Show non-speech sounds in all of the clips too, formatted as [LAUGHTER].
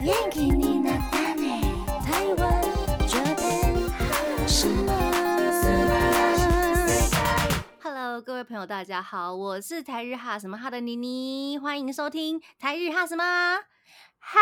元気になったね台湾这边什么 Hello，各位朋友，大家好，我是台日哈什么哈的妮妮，欢迎收听台日哈什么哈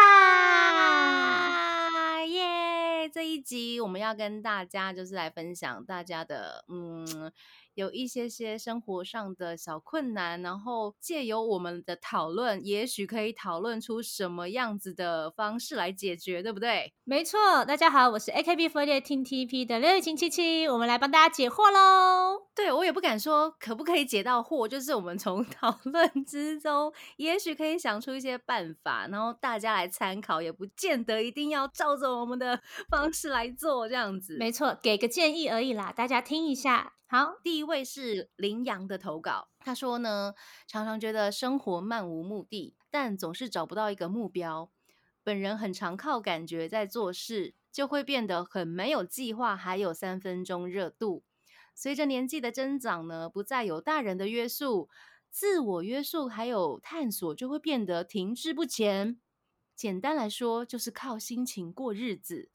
耶！这一集我们要跟大家就是来分享大家的嗯。 有一些些生活上的小困难，然后借由我们的讨论，也许可以讨论出什么样子的方式来解决，对不对？没错，大家好，我是 AKB48 听 TP 的六晴七七，我们来帮大家解惑喽。对我也不敢说可不可以解到惑，就是我们从 [LAUGHS] 讨论之中，也许可以想出一些办法，然后大家来参考，也不见得一定要照着我们的方式来做，这样子。没错，给个建议而已啦，大家听一下。好，第一位是羚羊的投稿。他说呢，常常觉得生活漫无目的，但总是找不到一个目标。本人很常靠感觉在做事，就会变得很没有计划，还有三分钟热度。随着年纪的增长呢，不再有大人的约束，自我约束还有探索就会变得停滞不前。简单来说，就是靠心情过日子。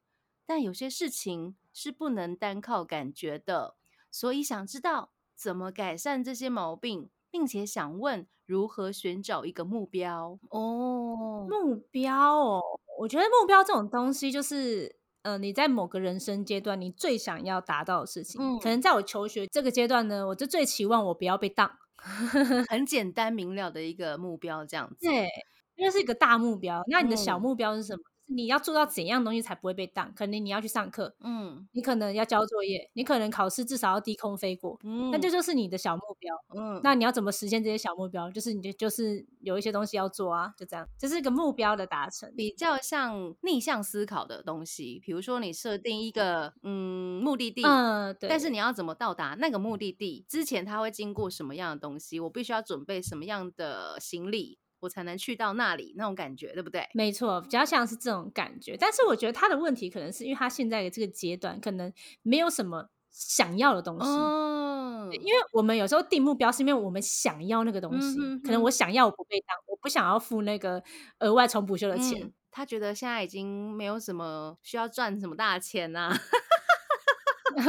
但有些事情是不能单靠感觉的。所以想知道怎么改善这些毛病，并且想问如何寻找一个目标哦。目标哦，我觉得目标这种东西就是，呃，你在某个人生阶段，你最想要达到的事情。嗯，可能在我求学这个阶段呢，我就最期望我不要被当，[LAUGHS] 很简单明了的一个目标，这样子。对，因为是一个大目标。那你的小目标是什么？你要做到怎样东西才不会被挡？可能你要去上课，嗯，你可能要交作业，你可能考试至少要低空飞过，嗯，那这就是你的小目标，嗯，那你要怎么实现这些小目标？就是你就就是有一些东西要做啊，就这样，这是一个目标的达成，比较像逆向思考的东西。比如说你设定一个嗯目的地，嗯，对，但是你要怎么到达那个目的地之前，它会经过什么样的东西？我必须要准备什么样的行李？我才能去到那里，那种感觉，对不对？没错，比较像是这种感觉。但是我觉得他的问题可能是因为他现在的这个阶段可能没有什么想要的东西。嗯，因为我们有时候定目标是因为我们想要那个东西，可能我想要我不被当，我不想要付那个额外重补修的钱。他觉得现在已经没有什么需要赚什么大钱 [LAUGHS] [LAUGHS] 呐。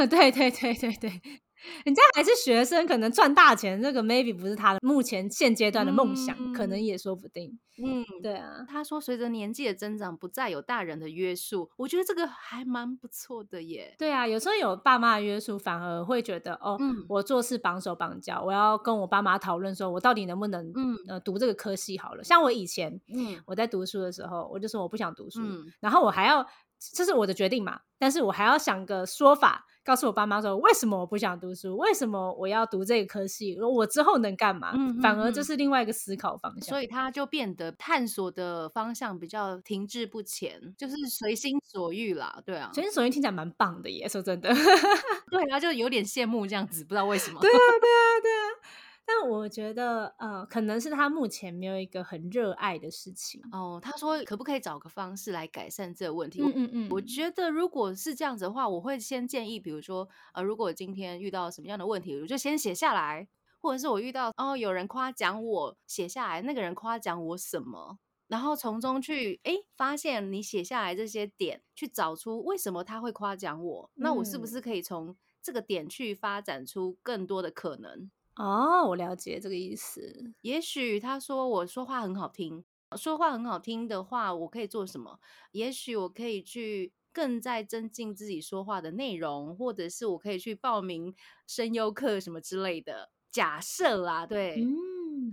对对对对对。人家还是学生，可能赚大钱，这个 maybe 不是他的目前现阶段的梦想，可能也说不定。嗯，对啊。他说，随着年纪的增长，不再有大人的约束，我觉得这个还蛮不错的耶。对啊，有时候有爸妈的约束，反而会觉得哦，我做事绑手绑脚，我要跟我爸妈讨论说，我到底能不能嗯呃读这个科系好了。像我以前，嗯，我在读书的时候，我就说我不想读书，然后我还要这是我的决定嘛，但是我还要想个说法。告诉我爸妈说，为什么我不想读书？为什么我要读这个科系？我之后能干嘛？反而这是另外一个思考方向。所以他就变得探索的方向比较停滞不前，就是随心所欲啦。对啊，随心所欲听起来蛮棒的耶，说真的。[LAUGHS] 对啊，就有点羡慕这样子，不知道为什么。对啊，对啊，我觉得，呃，可能是他目前没有一个很热爱的事情哦。他说，可不可以找个方式来改善这个问题？嗯嗯嗯。我觉得，如果是这样子的话，我会先建议，比如说，呃，如果今天遇到什么样的问题，我就先写下来，或者是我遇到哦，有人夸奖我，写下来，那个人夸奖我什么，然后从中去哎发现你写下来这些点，去找出为什么他会夸奖我，那我是不是可以从这个点去发展出更多的可能？哦，我了解这个意思。也许他说我说话很好听，说话很好听的话，我可以做什么？也许我可以去更在增进自己说话的内容，或者是我可以去报名声优课什么之类的。假设啦，对。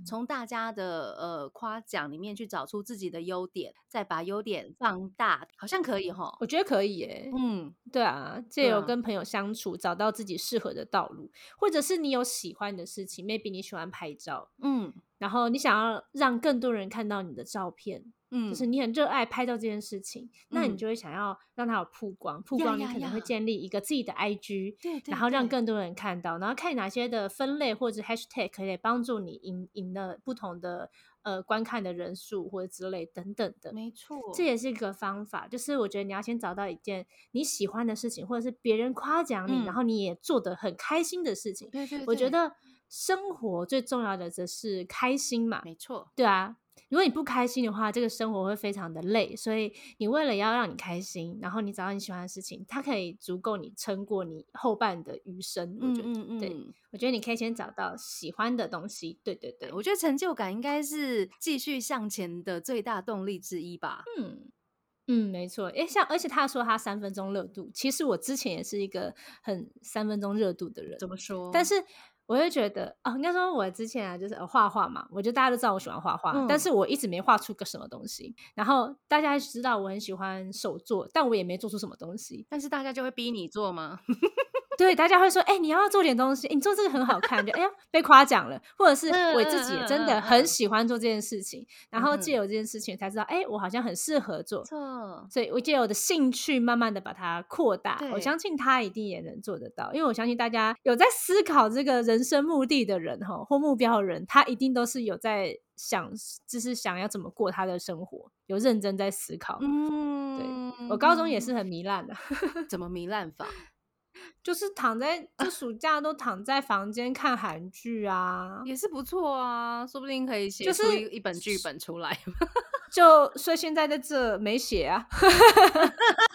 从大家的呃夸奖里面去找出自己的优点，再把优点放大，好像可以哈。我觉得可以耶。嗯，对啊，借由跟朋友相处，找到自己适合的道路，或者是你有喜欢的事情，maybe 你喜欢拍照，嗯，然后你想要让更多人看到你的照片。嗯，就是你很热爱拍照这件事情，那你就会想要让它有曝光，曝光你可能会建立一个自己的 IG，对，然后让更多人看到，然后看哪些的分类或者 Hashtag 可以帮助你赢赢了不同的呃观看的人数或者之类等等的，没错，这也是一个方法。就是我觉得你要先找到一件你喜欢的事情，或者是别人夸奖你，然后你也做的很开心的事情。对对，我觉得生活最重要的则是开心嘛，没错，对啊。如果你不开心的话，这个生活会非常的累。所以你为了要让你开心，然后你找到你喜欢的事情，它可以足够你撑过你后半的余生。我觉得，对，我觉得你可以先找到喜欢的东西。对对对，我觉得成就感应该是继续向前的最大动力之一吧。嗯。嗯，没错，诶，像而且他说他三分钟热度，其实我之前也是一个很三分钟热度的人。怎么说？但是我就觉得，哦，应该说我之前啊，就是画画嘛，我觉得大家都知道我喜欢画画，但是我一直没画出个什么东西。然后大家知道我很喜欢手作，但我也没做出什么东西。但是大家就会逼你做吗？对，大家会说，哎，你要做点东西，你做这个很好看，就哎呀被夸奖了，或者是我自己也真的很喜欢做这件事情，然后借由这件事情才知道，哎，我好像很适合做，错，所以我借由我的兴趣慢慢的把它扩大，我相信他一定也能做得到，因为我相信大家有在思考这个人生目的的人哈，或目标的人，他一定都是有在想，就是想要怎么过他的生活，有认真在思考。嗯，对我高中也是很糜烂的，[LAUGHS] 怎么糜烂法？就是躺在这 [LAUGHS] 暑假都躺在房间看韩剧啊，也是不错啊，说不定可以写出一本剧本出来。[LAUGHS] 就所以现在在这没写啊。[LAUGHS]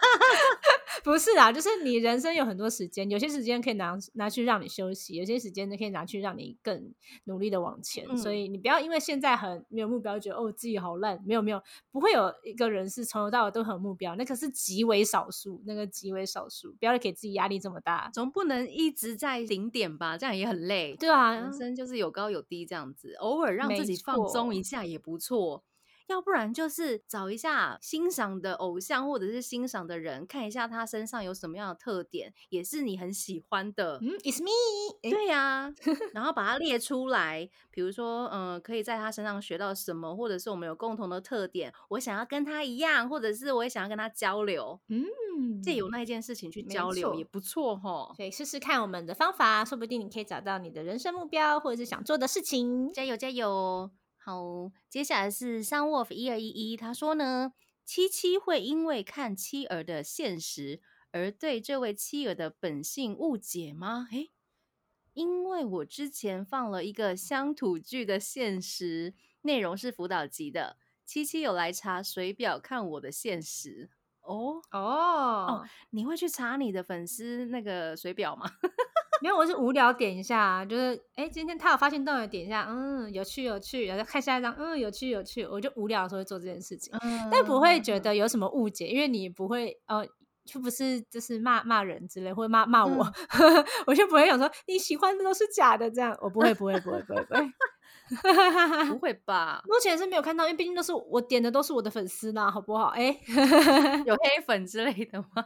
不是啊，就是你人生有很多时间，有些时间可以拿拿去让你休息，有些时间呢可以拿去让你更努力的往前。所以你不要因为现在很没有目标，觉得哦自己好烂。没有没有，不会有一个人是从头到尾都很有目标，那可是极为少数，那个极为少数。不要给自己压力这么大，总不能一直在零点吧？这样也很累。对啊，人生就是有高有低这样子，偶尔让自己放松一下也不错。要不然就是找一下欣赏的偶像或者是欣赏的人，看一下他身上有什么样的特点，也是你很喜欢的。嗯，It's me。对呀，然后把它列出来，比如说，嗯，可以在他身上学到什么，或者是我们有共同的特点，我想要跟他一样，或者是我也想要跟他交流。嗯，借由那一件事情去交流也不错哈。所以试试看我们的方法，说不定你可以找到你的人生目标，或者是想做的事情。加油，加油！好，接下来是 Sunwolf 一二一一，他说呢，七七会因为看妻儿的现实而对这位妻儿的本性误解吗？诶，因为我之前放了一个乡土剧的现实内容是辅导级的，七七有来查水表看我的现实哦哦哦，你会去查你的粉丝那个水表吗？没有，我是无聊点一下，就是哎，今天他有发现到，点一下，嗯，有趣有趣，然后看下一张，嗯，有趣有趣，我就无聊的时候会做这件事情，但不会觉得有什么误解，因为你不会，呃，就不是就是骂骂人之类，或者骂骂我，[LAUGHS] 我就不会想说你喜欢的都是假的，这样我不会不会不会不会不会，不会 [LAUGHS] 吧？目前是没有看到，因为毕竟都是我点的，都是我的粉丝呢，好不好？哎，有黑粉之类的吗？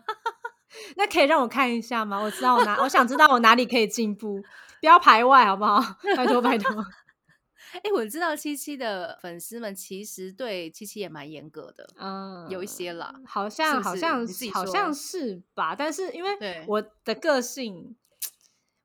[LAUGHS] 那可以让我看一下吗？我知道我哪，我想知道我哪里可以进步，不要排外好不好？拜 [LAUGHS] 托拜托。哎，[LAUGHS] 我知道七七的粉丝们其实对七七也蛮严格的，嗯，有一些啦，好像好像好像是吧？但是因为我的个性，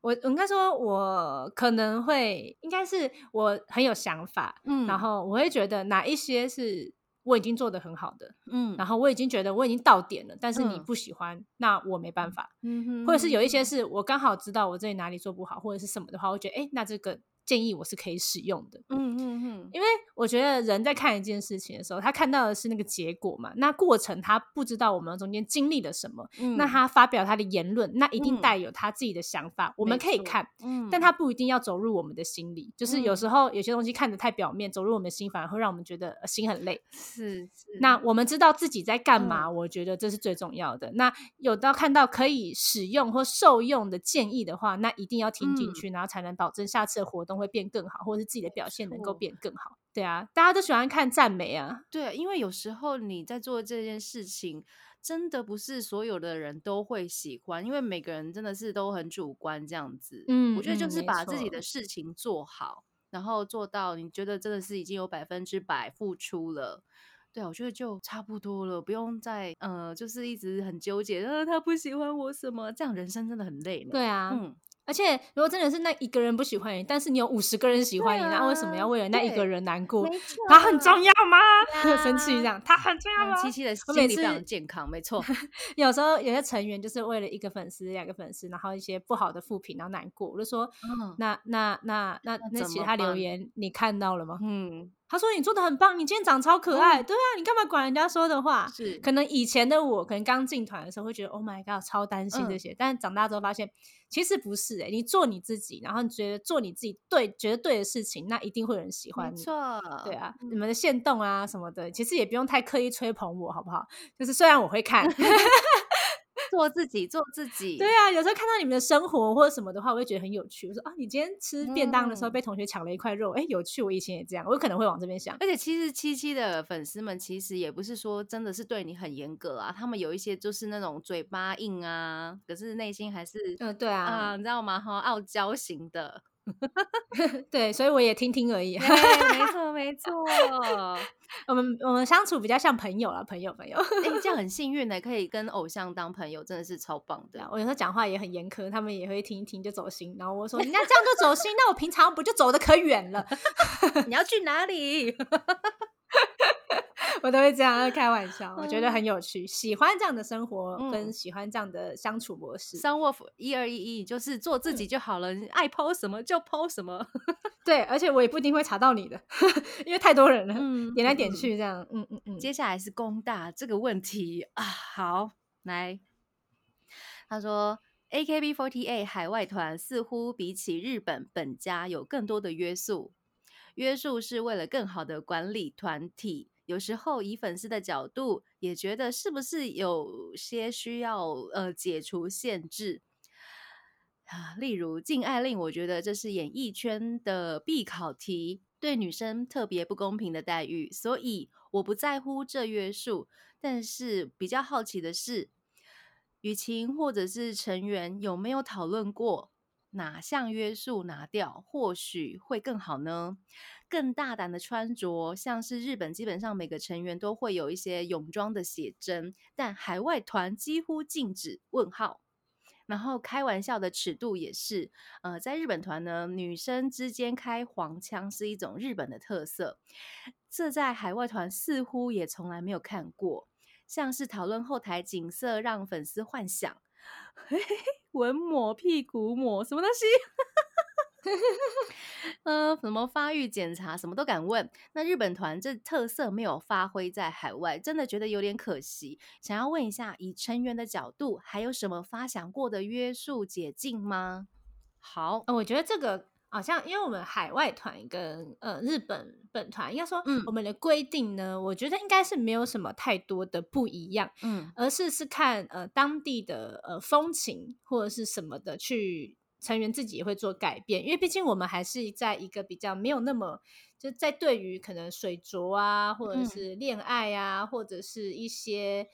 我应该说，我可能会应该是我很有想法，嗯，然后我会觉得哪一些是。我已经做的很好的，嗯，然后我已经觉得我已经到点了，但是你不喜欢，那我没办法，嗯哼，或者是有一些是我刚好知道我这里哪里做不好，或者是什么的话，我觉得，哎，那这个。建议我是可以使用的，嗯嗯嗯，因为我觉得人在看一件事情的时候，他看到的是那个结果嘛，那过程他不知道我们中间经历了什么，那他发表他的言论，那一定带有他自己的想法，我们可以看，嗯，但他不一定要走入我们的心里，就是有时候有些东西看得太表面，走入我们的心，反而会让我们觉得心很累。是，那我们知道自己在干嘛，我觉得这是最重要的。那有到看到可以使用或受用的建议的话，那一定要听进去，然后才能保证下次的活动。会变更好，或者是自己的表现能够变更好。对啊，大家都喜欢看赞美啊。对，因为有时候你在做这件事情，真的不是所有的人都会喜欢，因为每个人真的是都很主观这样子。嗯，我觉得就是把自己的事情做好，然后做到你觉得真的是已经有百分之百付出了。对啊，我觉得就差不多了，不用再呃，就是一直很纠结，呃，他不喜欢我什么，这样人生真的很累。对啊，嗯。而且，如果真的是那一个人不喜欢你，但是你有五十个人喜欢你，那为什么要为了那一个人难过？他很重要吗？[LAUGHS] 生气这样，他很重要吗？七七的心理非常健康，没错。[LAUGHS] 有时候有些成员就是为了一个粉丝、两个粉丝，然后一些不好的负评，然后难过。我就说，那那那那那其他留言你看到了吗？嗯。他说你做的很棒，你今天长超可爱。对啊，你干嘛管人家说的话？是，可能以前的我，可能刚进团的时候会觉得 Oh my god，超担心这些。但长大之后发现，其实不是哎，你做你自己，然后你觉得做你自己对，觉得对的事情，那一定会有人喜欢你。错，对啊，你们的线动啊什么的，其实也不用太刻意吹捧我，好不好？就是虽然我会看。[LAUGHS] 做自己，做自己。对啊，有时候看到你们的生活或者什么的话，我会觉得很有趣。我说啊，你今天吃便当的时候被同学抢了一块肉，哎，有趣。我以前也这样，我可能会往这边想。而且其实七七的粉丝们其实也不是说真的是对你很严格啊，他们有一些就是那种嘴巴硬啊，可是内心还是嗯，对啊，你知道吗？哈，傲娇型的。[LAUGHS] 对，所以我也听听而已。没错，没错。[LAUGHS] 我们我们相处比较像朋友了，朋友朋友。哎，这样 [LAUGHS] 很幸运呢，可以跟偶像当朋友，真的是超棒的。我有时候讲话也很严苛，他们也会听一听就走心。然后我说：“人家这样就走心，那我平常不就走的可远了？你要去哪里？”我都会这样开玩笑，我觉得很有趣，喜欢这样的生活，跟喜欢这样的相处模式。Sun Wolf 一二一一，就是做自己就好了，爱抛什么就抛什么。[LAUGHS] 对，而且我也不一定会查到你的，[LAUGHS] 因为太多人了，点来点去这样。嗯嗯嗯。接下来是工大这个问题啊，好来，他说，A K B forty eight 海外团似乎比起日本本家有更多的约束，约束是为了更好的管理团体。有时候以粉丝的角度，也觉得是不是有些需要呃解除限制啊？例如禁爱令，我觉得这是演艺圈的必考题，对女生特别不公平的待遇。所以我不在乎这约束，但是比较好奇的是，雨晴或者是成员有没有讨论过哪项约束拿掉，或许会更好呢？更大胆的穿着，像是日本基本上每个成员都会有一些泳装的写真，但海外团几乎禁止。问号。然后开玩笑的尺度也是，呃，在日本团呢，女生之间开黄腔是一种日本的特色，这在海外团似乎也从来没有看过。像是讨论后台景色，让粉丝幻想，[LAUGHS] 文抹屁股抹什么东西？[LAUGHS] 呃，什么发育检查，什么都敢问。那日本团这特色没有发挥在海外，真的觉得有点可惜。想要问一下，以成员的角度，还有什么发想过的约束解禁吗？好，我觉得这个好像，因为我们海外团跟呃日本本团，应该说，嗯，我们的规定呢，我觉得应该是没有什么太多的不一样，嗯，而是是看呃当地的呃风情或者是什么的去。成员自己也会做改变，因为毕竟我们还是在一个比较没有那么就在对于可能水着啊，或者是恋爱啊，或者是一些。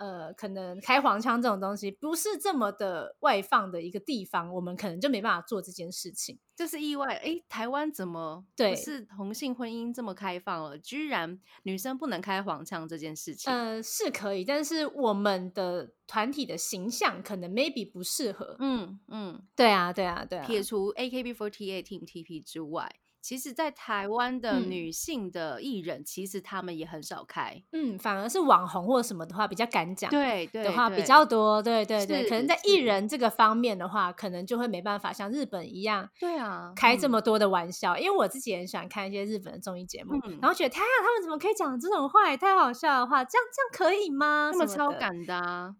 呃，可能开黄腔这种东西不是这么的外放的一个地方，我们可能就没办法做这件事情，这是意外。哎，台湾怎么对是同性婚姻这么开放了，居然女生不能开黄腔这件事情？呃，是可以，但是我们的团体的形象可能 maybe 不适合。嗯嗯，对啊对啊对啊，撇除 AKB48 Team TP 之外。其实，在台湾的女性的艺人，其实他们也很少开，嗯，反而是网红或什么的话比较敢讲，对的话比较多，对对对，可能在艺人这个方面的话，可能就会没办法像日本一样，对啊，开这么多的玩笑。因为我自己很喜欢看一些日本的综艺节目，然后觉得天啊，他们怎么可以讲这种话，也太好笑的话，这样这样可以吗？他们超敢的。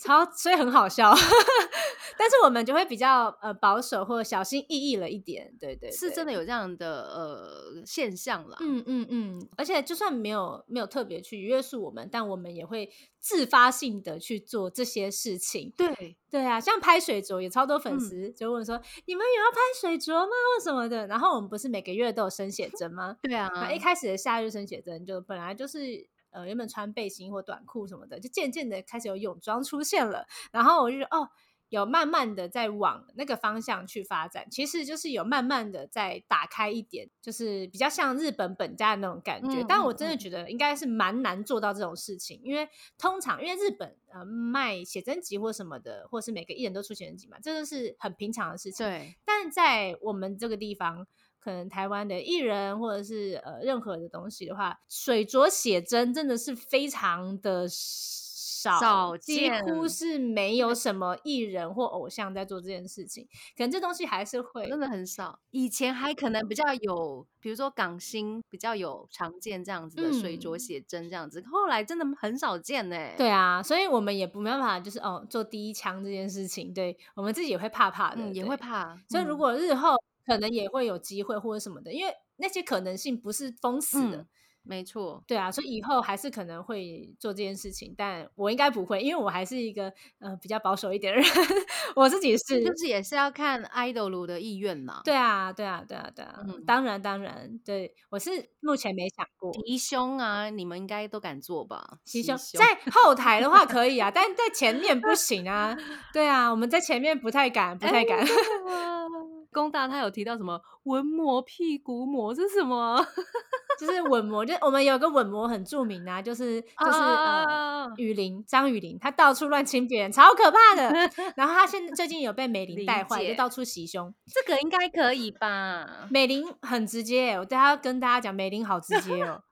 超所以很好笑，[LAUGHS] 但是我们就会比较呃保守或者小心翼翼了一点，对对，是真的有这样的呃现象啦，嗯嗯嗯，而且就算没有没有特别去约束我们，但我们也会自发性的去做这些事情，对对啊，像拍水族也超多粉丝就问说你们有要拍水族吗或什么的，然后我们不是每个月都有生写真吗？对啊，一开始的夏日生写真就本来就是。呃，原本穿背心或短裤什么的，就渐渐的开始有泳装出现了。然后我就哦，有慢慢的在往那个方向去发展。其实就是有慢慢的在打开一点，就是比较像日本本家的那种感觉。但我真的觉得应该是蛮难做到这种事情，因为通常因为日本呃卖写真集或什么的，或是每个艺人都出写真集嘛，这个是很平常的事情。对，但在我们这个地方。可能台湾的艺人或者是呃任何的东西的话，水着写真真的是非常的少，几乎是没有什么艺人或偶像在做这件事情。可能这东西还是会真的很少。以前还可能比较有，比如说港星比较有常见这样子的水着写真这样子，后来真的很少见呢。对啊，所以我们也不没办法，就是哦做第一枪这件事情，对我们自己也会怕怕的，也会怕。所以如果日后可能也会有机会或者什么的，因为那些可能性不是封死的。没错，对啊，所以以后还是可能会做这件事情，但我应该不会，因为我还是一个呃比较保守一点的人，[LAUGHS] 我自己是，就是也是要看 idol 的意愿嘛。对啊，对啊，对啊，对啊，当然当然，对我是目前没想过提胸啊，你们应该都敢做吧？提胸在后台的话可以啊，但在前面不行啊。[LAUGHS] 对啊，我们在前面不太敢，不太敢。[LAUGHS] 工大他有提到什么纹膜、屁股膜是什么？[LAUGHS] 就是吻膜，就我们有个吻膜很著名啊，就是就是呃，雨林张雨林，他到处乱亲别人，超可怕的。[LAUGHS] 然后他现在最近有被美玲带坏，就到处袭胸，这个应该可以吧？美玲很直接，我对他跟大家讲，美玲好直接哦。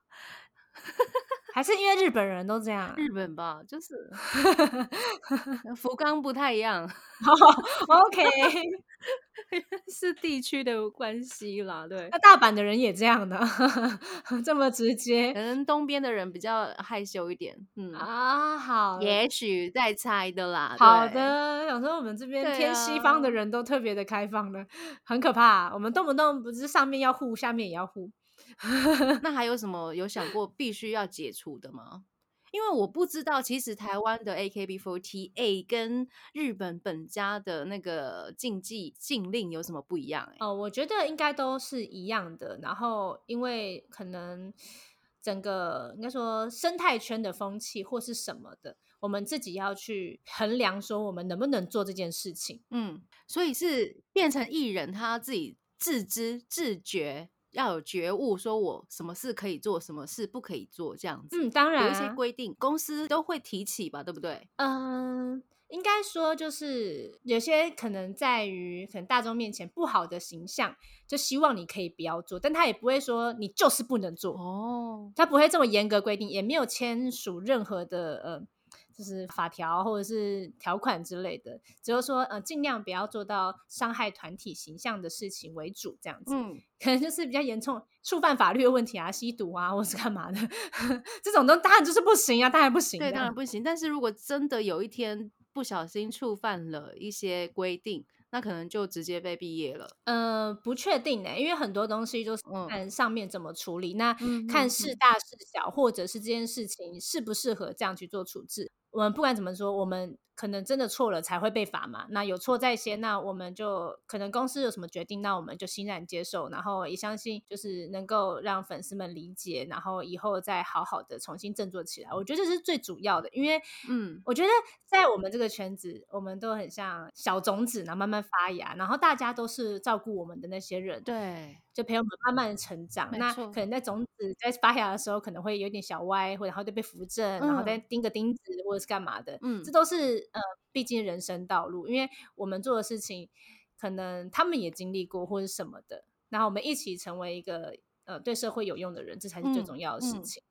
[LAUGHS] 还是因为日本人都这样，日本吧，就是福冈不太一样。[LAUGHS] OK，[LAUGHS] 是地区的关系啦。对，那大阪的人也这样的，[LAUGHS] 这么直接。可能东边的人比较害羞一点。嗯啊，好，也许在猜的啦。好的，有时候我们这边偏西方的人都特别的开放的，很可怕。我们动不动不是上面要护，下面也要护。[LAUGHS] 那还有什么有想过必须要解除的吗？因为我不知道，其实台湾的 AKB48 跟日本本家的那个禁忌禁令有什么不一样？哦，我觉得应该都是一样的。然后，因为可能整个应该说生态圈的风气或是什么的，我们自己要去衡量，说我们能不能做这件事情。嗯，所以是变成艺人他自己自知自觉。要有觉悟，说我什么事可以做，什么事不可以做，这样子。嗯，当然有一些规定，公司都会提起吧，对不对？嗯，应该说就是有些可能在于可能大众面前不好的形象，就希望你可以不要做，但他也不会说你就是不能做哦，他不会这么严格规定，也没有签署任何的呃。就是法条或者是条款之类的，只有说呃尽量不要做到伤害团体形象的事情为主，这样子，嗯，可能就是比较严重触犯法律的问题啊，吸毒啊，或是干嘛的，[LAUGHS] 这种都当然就是不行啊，当然不行，对，当然不行。但是如果真的有一天不小心触犯了一些规定，那可能就直接被毕业了。嗯，不确定呢，因为很多东西就是看上面怎么处理，那看事大事小，或者是这件事情适不适合这样去做处置。我们不管怎么说，我们可能真的错了才会被罚嘛。那有错在先，那我们就可能公司有什么决定，那我们就欣然接受，然后也相信就是能够让粉丝们理解，然后以后再好好的重新振作起来。我觉得这是最主要的，因为嗯，我觉得在我们这个圈子，我们都很像小种子，然后慢慢发芽，然后大家都是照顾我们的那些人，对。就陪我们慢慢的成长，那可能在种子在发芽的时候，可能会有点小歪，或然后就被扶正，然后再钉个钉子或者是干嘛的，嗯，这都是呃，毕竟人生道路，因为我们做的事情，可能他们也经历过或者什么的，然后我们一起成为一个呃对社会有用的人，这才是最重要的事情。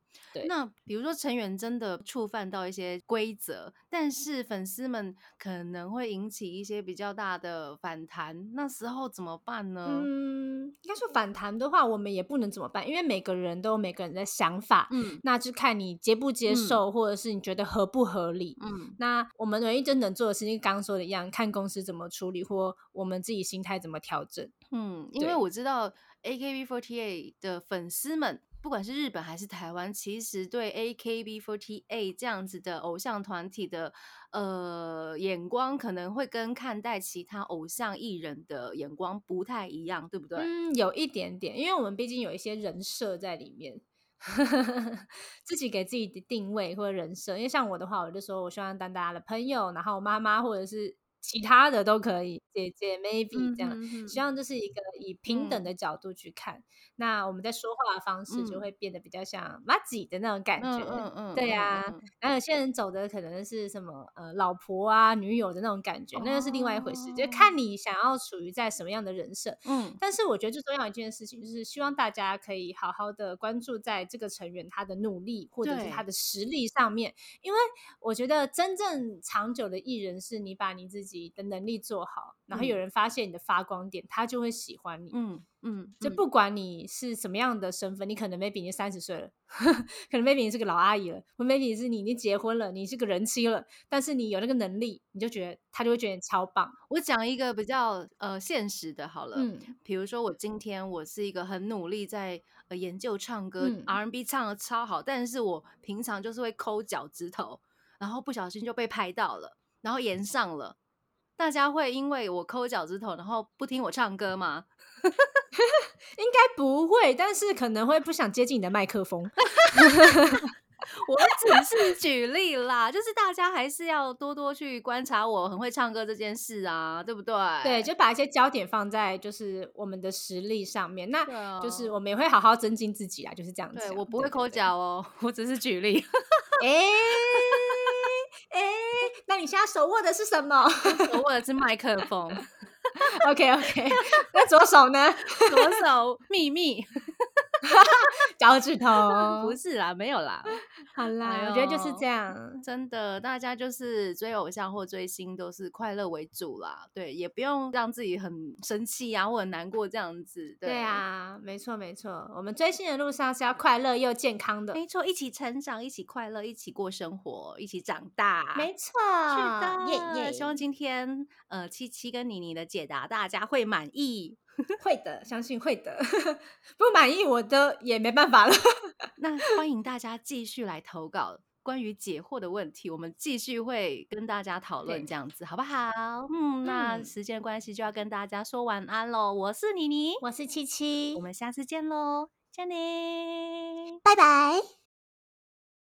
那比如说成员真的触犯到一些规则，但是粉丝们可能会引起一些比较大的反弹，那时候怎么办呢？嗯，应该说反弹的话，我们也不能怎么办，因为每个人都有每个人的想法，嗯，那就看你接不接受，或者是你觉得合不合理，嗯，那我们唯一真能做的事情，刚刚说的一样，看公司怎么处理，或我们自己心态怎么调整，嗯，因为我知道 AKB48 的粉丝们。不管是日本还是台湾，其实对 AKB48 这样子的偶像团体的呃眼光，可能会跟看待其他偶像艺人的眼光不太一样，对不对？嗯，有一点点，因为我们毕竟有一些人设在里面，[LAUGHS] 自己给自己的定位或者人设。因为像我的话，我就说我希望当大家的朋友，然后妈妈或者是。其他的都可以，姐姐 maybe 这样。希望这是一个以平等的角度去看，那我们在说话的方式就会变得比较像妈吉的那种感觉。嗯嗯，对呀。然后有些人走的可能是什么呃老婆啊女友的那种感觉，那又是另外一回事，就看你想要处于在什么样的人设。嗯，但是我觉得最重要一件事情就是希望大家可以好好的关注在这个成员他的努力或者是他的实力上面，因为我觉得真正长久的艺人是你把你自己的能力做好，然后有人发现你的发光点，他就会喜欢你。嗯。嗯，就不管你是什么样的身份，你可能 maybe 你三十岁了，[LAUGHS] 可能 maybe 你是个老阿姨了，或 maybe 是你已经结婚了，你是个人妻了，但是你有那个能力，你就觉得他就会觉得你超棒。我讲一个比较呃现实的，好了，嗯，比如说我今天我是一个很努力在呃研究唱歌，R&B 唱的超好，但是我平常就是会抠脚趾头，然后不小心就被拍到了，然后延上了，大家会因为我抠脚趾头，然后不听我唱歌吗？[LAUGHS] 应该不会，但是可能会不想接近你的麦克风。[LAUGHS] 我只是举例啦，就是大家还是要多多去观察我很会唱歌这件事啊，对不对？对，就把一些焦点放在就是我们的实力上面，那就是我们也会好好增进自己啊，就是这样子。我不会抠脚哦，[LAUGHS] 我只是举例。那你现在手握的是什么？[LAUGHS] 手握的是麦克风。OK OK，[LAUGHS] 那左手呢？[LAUGHS] 左手秘密，[LAUGHS] 脚趾头 [LAUGHS] 不是啦，没有啦。[LAUGHS] 好啦，我觉得就是这样，真的，大家就是追偶像或追星都是快乐为主啦。对，也不用让自己很生气啊，或者难过这样子。对啊，没错没错，我们追星的路上是要快乐又健康的。没错，一起成长，一起快乐，一起过生活，一起长大。没错，是的，耶耶。希望今天呃七七跟妮妮的解答大家会满意。[LAUGHS] 会的，相信会的。[LAUGHS] 不满意我都也没办法了。[LAUGHS] 那欢迎大家继续来投稿关于解惑的问题，我们继续会跟大家讨论，这样子好不好？嗯，那时间关系就要跟大家说晚安喽。我是妮妮，我是七七，我们下次见喽，见你，拜拜。